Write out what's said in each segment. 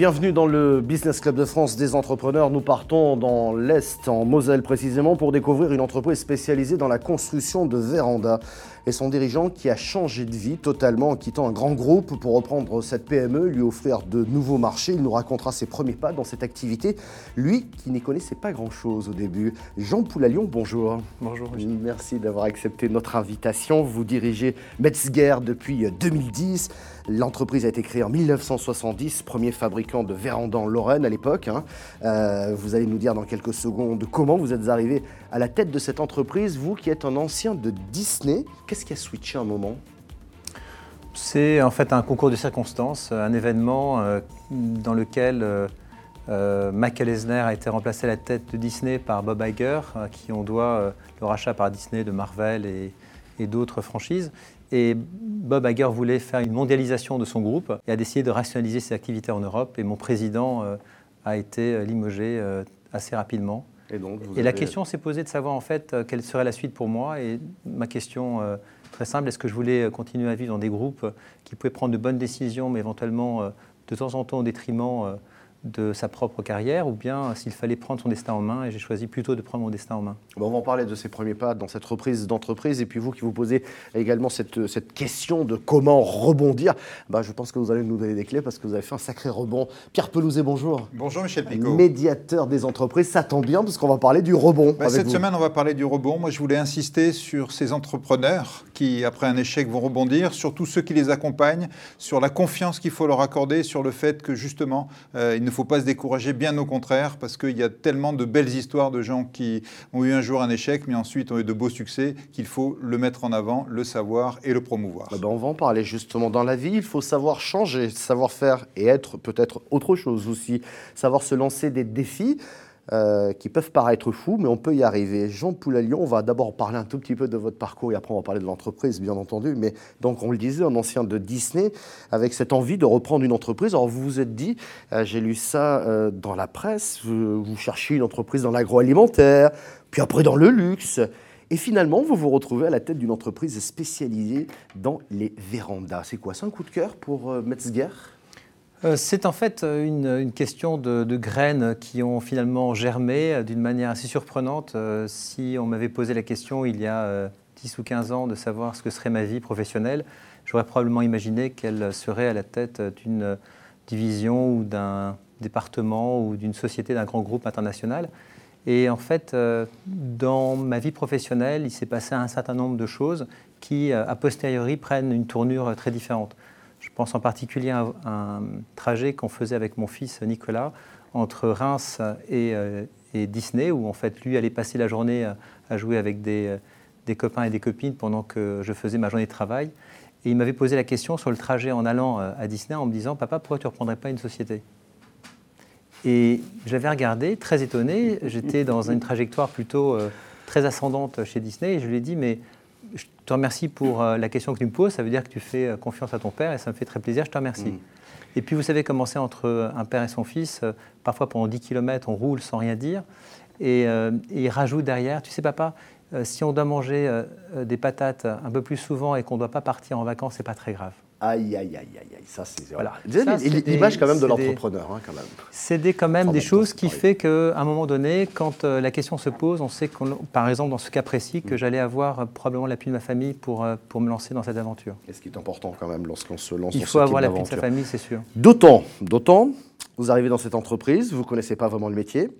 Bienvenue dans le Business Club de France des entrepreneurs. Nous partons dans l'Est, en Moselle précisément, pour découvrir une entreprise spécialisée dans la construction de vérandas et son dirigeant qui a changé de vie totalement en quittant un grand groupe pour reprendre cette PME, lui offrir de nouveaux marchés. Il nous racontera ses premiers pas dans cette activité. Lui qui n'y connaissait pas grand-chose au début. Jean Poulalion, bonjour. Bonjour. Merci d'avoir accepté notre invitation. Vous dirigez Metzger depuis 2010. L'entreprise a été créée en 1970, premier fabricant de vérandas en Lorraine à l'époque. Hein. Euh, vous allez nous dire dans quelques secondes comment vous êtes arrivé à la tête de cette entreprise, vous qui êtes un ancien de Disney. Qu'est-ce qui a switché un moment C'est en fait un concours de circonstances, un événement euh, dans lequel euh, euh, Michael Eisner a été remplacé à la tête de Disney par Bob Iger, à qui on doit le rachat par Disney de Marvel et, d'autres franchises. Et Bob Iger voulait faire une mondialisation de son groupe et a décidé de rationaliser ses activités en Europe. Et mon président a été limogé assez rapidement. Et, donc, et la question s'est posée de savoir en fait euh, quelle serait la suite pour moi. Et ma question euh, très simple, est-ce que je voulais euh, continuer à vivre dans des groupes qui pouvaient prendre de bonnes décisions, mais éventuellement de temps en temps au détriment de sa propre carrière ou bien s'il fallait prendre son destin en main et j'ai choisi plutôt de prendre mon destin en main. on va en parler de ses premiers pas dans cette reprise d'entreprise et puis vous qui vous posez également cette, cette question de comment rebondir, bah, je pense que vous allez nous donner des clés parce que vous avez fait un sacré rebond. Pierre Pelouzet, bonjour. Bonjour Michel Picot. Médiateur des entreprises, ça tombe bien parce qu'on va parler du rebond. Bah, cette semaine, on va parler du rebond. Moi, je voulais insister sur ces entrepreneurs qui, après un échec, vont rebondir, sur tous ceux qui les accompagnent, sur la confiance qu'il faut leur accorder, sur le fait que justement, euh, il ne faut pas se décourager, bien au contraire, parce qu'il y a tellement de belles histoires de gens qui ont eu un jour un échec, mais ensuite ont eu de beaux succès, qu'il faut le mettre en avant, le savoir et le promouvoir. Ah ben on va en parler justement. Dans la vie, il faut savoir changer, savoir faire et être peut-être autre chose aussi, savoir se lancer des défis. Euh, qui peuvent paraître fous, mais on peut y arriver. Jean Poulalion, on va d'abord parler un tout petit peu de votre parcours et après on va parler de l'entreprise, bien entendu. Mais donc, on le disait, un ancien de Disney, avec cette envie de reprendre une entreprise. Alors, vous vous êtes dit, euh, j'ai lu ça euh, dans la presse, vous, vous cherchez une entreprise dans l'agroalimentaire, puis après dans le luxe. Et finalement, vous vous retrouvez à la tête d'une entreprise spécialisée dans les vérandas. C'est quoi? C'est un coup de cœur pour Metzger? C'est en fait euh, une, question de, graines qui ont finalement germé euh, d'une manière assez surprenante. Si on m'avait posé la question il y a 10 ou 15 ans de savoir ce que serait ma vie professionnelle, j'aurais probablement imaginé qu'elle serait à la tête d'une division ou d'un département ou d'une société, d'un grand groupe international. Et en fait, dans ma vie professionnelle, il s'est passé un certain nombre de choses qui, a posteriori, prennent une tournure très différente. Je pense en particulier à un trajet qu'on faisait avec mon fils Nicolas entre Reims euh, et, Disney, où en fait lui allait passer la journée à jouer avec des, copains et des copines pendant que je faisais ma journée de travail. Et il m'avait posé la question sur le trajet en allant euh, à Disney en me disant Papa, pourquoi tu ne reprendrais pas une société? Et je l'avais regardé, très étonné. J'étais dans une trajectoire plutôt euh, très ascendante chez Disney et je lui ai dit Mais je te remercie pour euh, la question que tu me poses. Ça veut dire que tu fais euh, confiance à ton père et ça me fait très plaisir. Je te remercie. Mm. Et puis, vous savez comment c'est entre euh, un père et son fils. Parfois, pendant 10 km, on roule sans rien dire. Et, et il rajoute derrière, tu sais, papa, si on doit manger des patates un peu plus souvent et qu'on ne doit pas partir en vacances, c'est pas très grave. Aïe, aïe, aïe, aïe, aïe. Ça, c'est voilà. l'image quand même de l'entrepreneur, hein, quand même. C'est des, quand même des choses qui fait qu'à un moment donné, quand euh, la question se pose, on sait, qu par exemple, dans ce cas précis, que mm. j'allais avoir euh, probablement l'appui de ma famille pour, euh, pour me lancer dans cette aventure. Et ce qui est important quand même lorsqu'on se lance Il faut avoir l'appui de sa famille, c'est sûr. D'autant, d'autant, vous arrivez dans cette entreprise, vous ne connaissez pas vraiment le métier.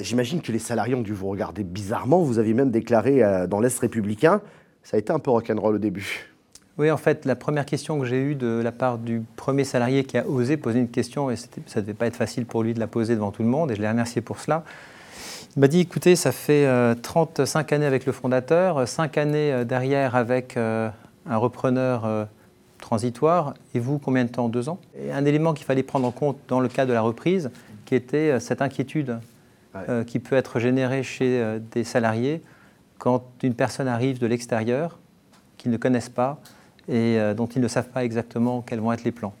J'imagine que les salariés ont dû vous regarder bizarrement. Vous aviez même déclaré dans l'Est républicain, ça a été un peu rock'n'roll au début. Oui, en fait, la première question que j'ai eue de la part du premier salarié qui a osé poser une question, et ça ne devait pas être facile pour lui de la poser devant tout le monde, et je l'ai remercié pour cela. Il m'a dit, écoutez, ça fait 35 euh, années avec le fondateur, 5 années euh, derrière avec euh, un repreneur transitoire, et vous, combien de temps? Deux ans? Et Un élément qu'il fallait prendre en compte dans le cas de la reprise, qui était cette inquiétude qui peut être générée chez des salariés quand une personne arrive de l'extérieur, qu'ils ne connaissent pas, et euh, dont ils ne savent pas exactement quels vont être les plans.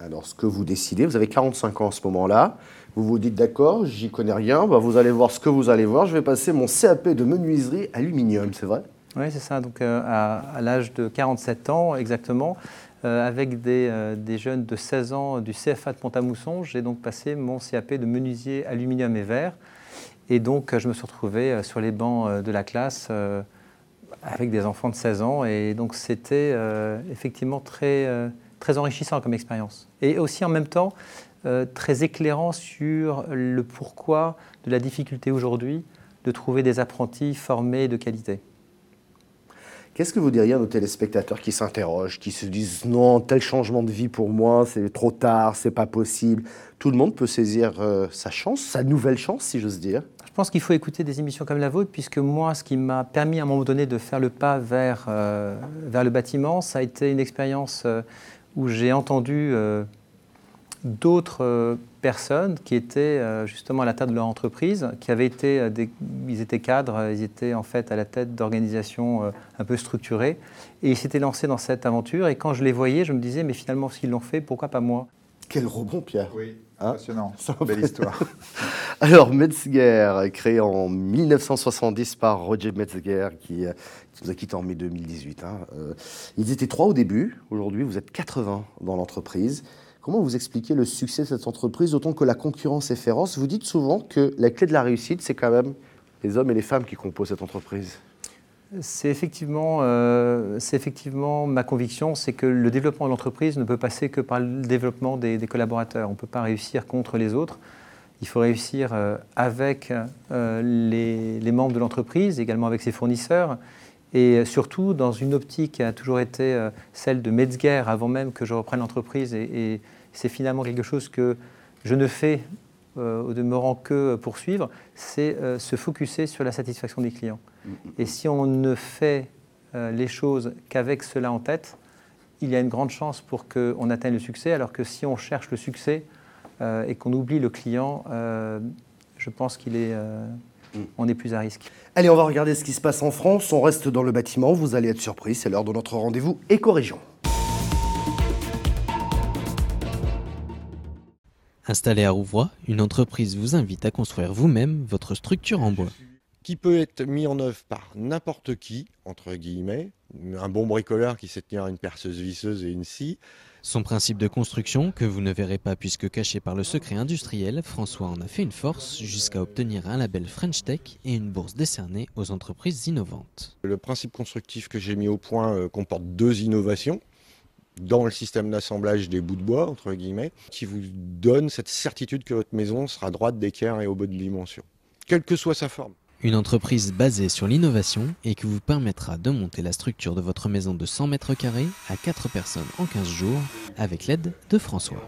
Alors, ce que vous décidez, vous avez 45 ans à ce moment-là, vous vous dites d'accord, j'y connais rien, bah, vous allez voir ce que vous allez voir, je vais passer mon CAP de menuiserie aluminium, c'est vrai? Oui, c'est ça. Donc, euh, à, l'âge de 47 ans exactement, avec des, des, jeunes de 16 ans du CFA de Pont-à-Mousson. J'ai donc passé mon CAP de menuisier aluminium et verre. Et donc, je me suis retrouvé sur les bancs de la classe avec des enfants de 16 ans. Et donc, c'était effectivement très, très enrichissant comme expérience. Et aussi, en même temps, très éclairant sur le pourquoi de la difficulté aujourd'hui de trouver des apprentis formés de qualité. Qu'est-ce que vous diriez à nos téléspectateurs qui s'interrogent, qui se disent non, tel changement de vie pour moi, c'est trop tard, c'est pas possible Tout le monde peut saisir euh, sa chance, sa nouvelle chance, si j'ose dire. Je pense qu'il faut écouter des émissions comme la vôtre, puisque moi, ce qui m'a permis à un moment donné de faire le pas vers, euh, vers le bâtiment, ça a été une expérience euh, où j'ai entendu d'autres euh, personnes qui étaient euh, justement à la tête de leur entreprise, qui avaient été, euh, ils étaient cadres, ils étaient en fait à la tête d'organisations un peu structurées, et ils s'étaient lancés dans cette aventure. Et quand je les voyais, je me disais, mais finalement, s'ils l'ont fait, pourquoi pas moi? Quel rebond, Pierre Oui, hein? passionnant, belle histoire. Alors, Metzger, créé en 1970 par Roger Metzger, qui, nous a quitté en mai 2018. Hein. ils étaient trois au début, aujourd'hui vous êtes 80 dans l'entreprise. Comment vous expliquez le succès de cette entreprise, d'autant que la concurrence est féroce? Vous dites souvent que la clé de la réussite, c'est quand même les hommes et les femmes qui composent cette entreprise. C'est effectivement, euh, effectivement ma conviction, c'est que le développement de l'entreprise ne peut passer que par le développement des, collaborateurs. On ne peut pas réussir contre les autres. Il faut réussir euh, avec euh, les, membres de l'entreprise, également avec ses fournisseurs, et surtout dans une optique qui a toujours été celle de Metzger avant même que je reprenne l'entreprise c'est finalement quelque chose que je ne fais euh, au demeurant que poursuivre, c'est euh, se focuser sur la satisfaction des clients. Mm, mm, et mm. si on ne fait euh, les choses qu'avec cela en tête, il y a une grande chance pour qu'on atteigne le succès, alors que si on cherche le succès et qu'on oublie le client, je pense qu'il est, on est plus à risque. Allez, on va regarder ce qui se passe en France. On reste dans le bâtiment, vous allez être surpris, c'est l'heure de notre rendez-vous éco-région. Installé à Rouvroy, une entreprise vous invite à construire vous-même votre structure en bois. Qui peut être mis en œuvre par n'importe qui, entre guillemets, un bon bricoleur qui sait tenir une perceuse visseuse et une scie. Son principe de construction, que vous ne verrez pas puisque caché par le secret industriel, François en a fait une force jusqu'à obtenir un label French Tech et une bourse décernée aux entreprises innovantes. Le principe constructif que j'ai mis au point euh, comporte deux innovations dans le système d'assemblage des bouts de bois, entre guillemets, qui vous donne cette certitude que votre maison sera droite d'équerre et au bout de dimension, quelle que soit sa forme. Une entreprise basée sur l'innovation et qui vous permettra de monter la structure de votre maison de 100 mètres carrés à 4 personnes en 15 jours avec l'aide de François.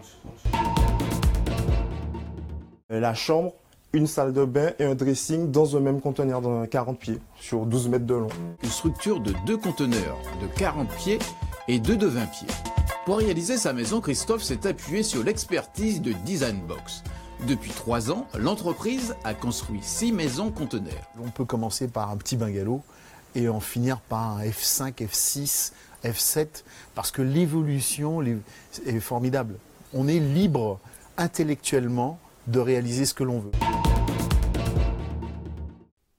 La chambre, une salle de bain et un dressing dans un même conteneur de 40 pieds sur 12 mètres de long. Une structure de deux conteneurs de 40 pieds et deux de 20 pieds. Pour réaliser sa maison, Christophe s'est appuyé sur l'expertise de Designbox. Depuis trois ans, l'entreprise a construit six maisons conteneurs. On peut commencer par un petit bungalow et en finir par un F5, F6, F7, parce que l'évolution est formidable. On est libre intellectuellement de réaliser ce que l'on veut.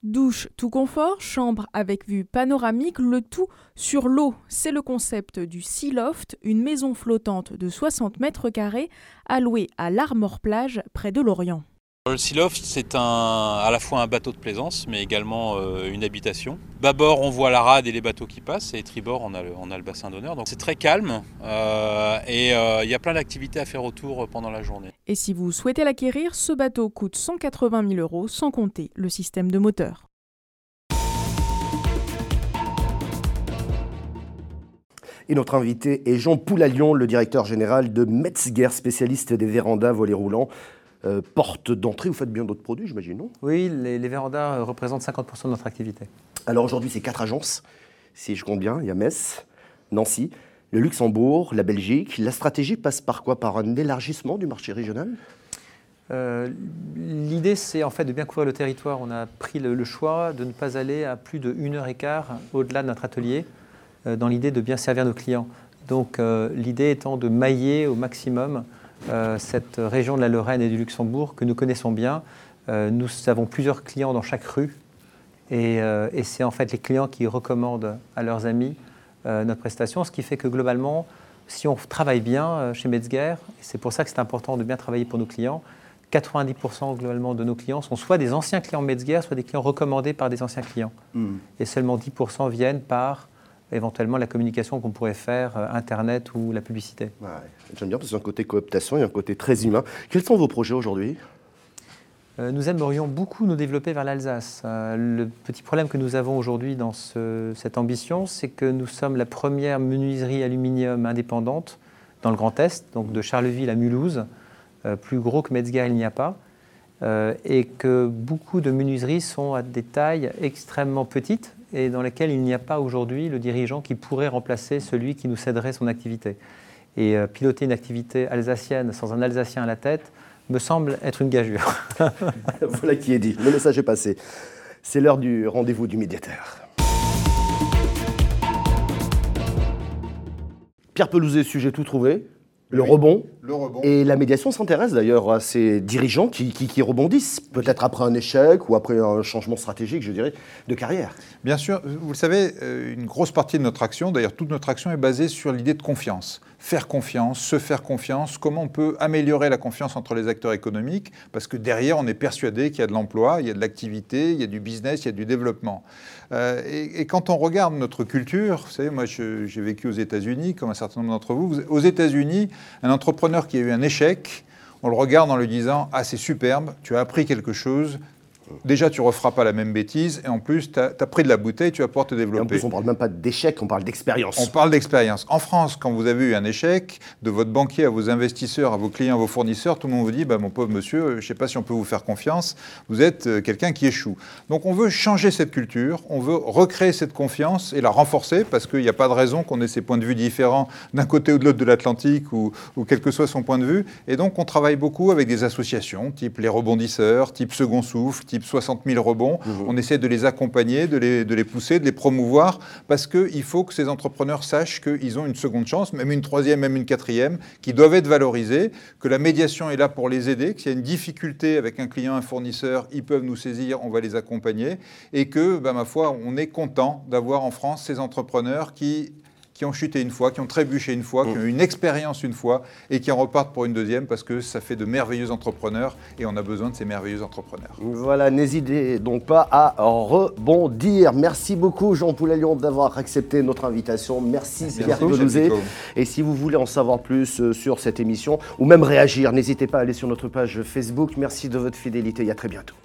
Douche tout confort, chambre avec vue panoramique, le tout sur l'eau. C'est le concept du Sea Loft, une maison flottante de 60 mètres carrés allouée à l'Armor Plage près de Lorient. Le Sealoft, c'est à la fois un bateau de plaisance, mais également euh, une habitation. Bâbord, on voit la rade et les bateaux qui passent, et tribord, on a le, bassin d'honneur. Donc c'est très calme, euh, et euh, il y a plein d'activités à faire autour pendant la journée. Et si vous souhaitez l'acquérir, ce bateau coûte 180 000 euros, sans compter le système de moteur. Et notre invité est Jean Poulalion, le directeur général de Metzger, spécialiste des vérandas volets roulants. Euh, porte d'entrée. Vous faites bien d'autres produits, j'imagine, non? Oui, les, les vérandas représentent 50% de notre activité. Alors aujourd'hui, c'est quatre agences, si je compte bien. Il y a Metz, Nancy, le Luxembourg, la Belgique. La stratégie passe par quoi? Par un élargissement du marché régional? Euh, L'idée, c'est en fait de bien couvrir le territoire. On a pris le, choix de ne pas aller à plus de heure et quart au-delà de notre atelier, euh, dans l'idée de bien servir nos clients. Donc l'idée étant de mailler au maximum euh, cette région de la Lorraine et du Luxembourg que nous connaissons bien. Euh, nous avons plusieurs clients dans chaque rue euh, et, c'est en fait les clients qui recommandent à leurs amis notre prestation, ce qui fait que globalement, si on travaille bien euh, chez Metzger, et c'est pour ça que c'est important de bien travailler pour nos clients, 90% globalement de nos clients sont soit des anciens clients Metzger, soit des clients recommandés par des anciens clients. Hmm. Et seulement 10% viennent par éventuellement la communication qu'on pourrait faire, euh, Internet ou la publicité. Ouais, J'aime bien parce qu'il y a un côté cooptation, il y a un côté très humain. Quels sont vos projets aujourd'hui? Euh, Nous aimerions beaucoup nous développer vers l'Alsace. Euh, Le petit problème que nous avons aujourd'hui dans ce- cette ambition, c'est que nous sommes la première menuiserie aluminium indépendante dans le Grand Est, donc de Charleville à Mulhouse. Plus gros que Metzger, il n'y a pas. Euh, Et que beaucoup de menuiseries sont à des tailles extrêmement petites et dans lesquelles il n'y a pas aujourd'hui le dirigeant qui pourrait remplacer celui qui nous céderait son activité. Et euh, piloter une activité alsacienne sans un Alsacien à la tête me semble être une gageure. Voilà qui est dit. Le message est passé. C'est l'heure du rendez-vous du médiateur. Pierre Pelouzet, sujet tout trouvé. Le Oui. rebond. Le rebond. Et la médiation s'intéresse d'ailleurs à ces dirigeants qui, qui- qui rebondissent, peut-être après un échec ou après un changement stratégique, je dirais, de carrière. Bien sûr, vous le savez, euh, une grosse partie de notre action, d'ailleurs toute notre action est basée sur l'idée de confiance. Faire confiance, se faire confiance, comment on peut améliorer la confiance entre les acteurs économiques, parce que derrière, on est persuadé qu'il y a de l'emploi, il y a de l'activité, il y a du business, il y a du développement. Euh, et, quand on regarde notre culture, vous savez, moi j'ai vécu aux États-Unis, comme un certain nombre d'entre vous, Vous- aux États-Unis, un entrepreneur qui a eu un échec, on le regarde en lui disant Ah, c'est superbe, tu as appris quelque chose. Déjà, tu ne referas pas la même bêtise, et en plus, tu as, pris de la bouteille, tu vas pouvoir te Et en développer. plus, on ne parle même pas d'échec, on parle d'expérience. On parle d'expérience. En France, quand vous avez eu un échec, de votre banquier à vos investisseurs, à vos clients, à vos fournisseurs, tout le monde vous dit bah, Mon pauvre monsieur, je ne sais pas si on peut vous faire confiance, vous êtes euh, quelqu'un qui échoue. Donc on veut changer cette culture, on veut recréer cette confiance et la renforcer parce qu'il n'y a pas de raison qu'on ait ces points de vue différents d'un côté ou de l'autre de l'Atlantique ou, ou quel que soit son point de vue. Et donc on travaille beaucoup avec des associations, type les rebondisseurs, type Second Souffle, type 60 000 rebonds. On essaie de les accompagner, de les, de les pousser, de les promouvoir parce qu'il faut que ces entrepreneurs sachent qu'ils ont une seconde chance, même une troisième, même une quatrième, qui doivent être valorisés, que la médiation est là pour les aider, que s'il y a une difficulté avec un client, un fournisseur, ils peuvent nous saisir, on va les accompagner et que, ben, ma foi, on est content d'avoir en France ces entrepreneurs qui qui ont chuté une fois, qui ont trébuché une fois, qui ont eu une expérience une fois et qui en repartent pour une deuxième parce que ça fait de merveilleux entrepreneurs et on a besoin de ces merveilleux entrepreneurs. Voilà, n'hésitez donc pas à rebondir. Merci beaucoup Jean Poulalion d'avoir accepté notre invitation. Merci, Pierre Pelouzet. Et si vous voulez en savoir plus euh, sur cette émission ou même réagir, n'hésitez pas à aller sur notre page Facebook. Merci de votre fidélité et à très bientôt.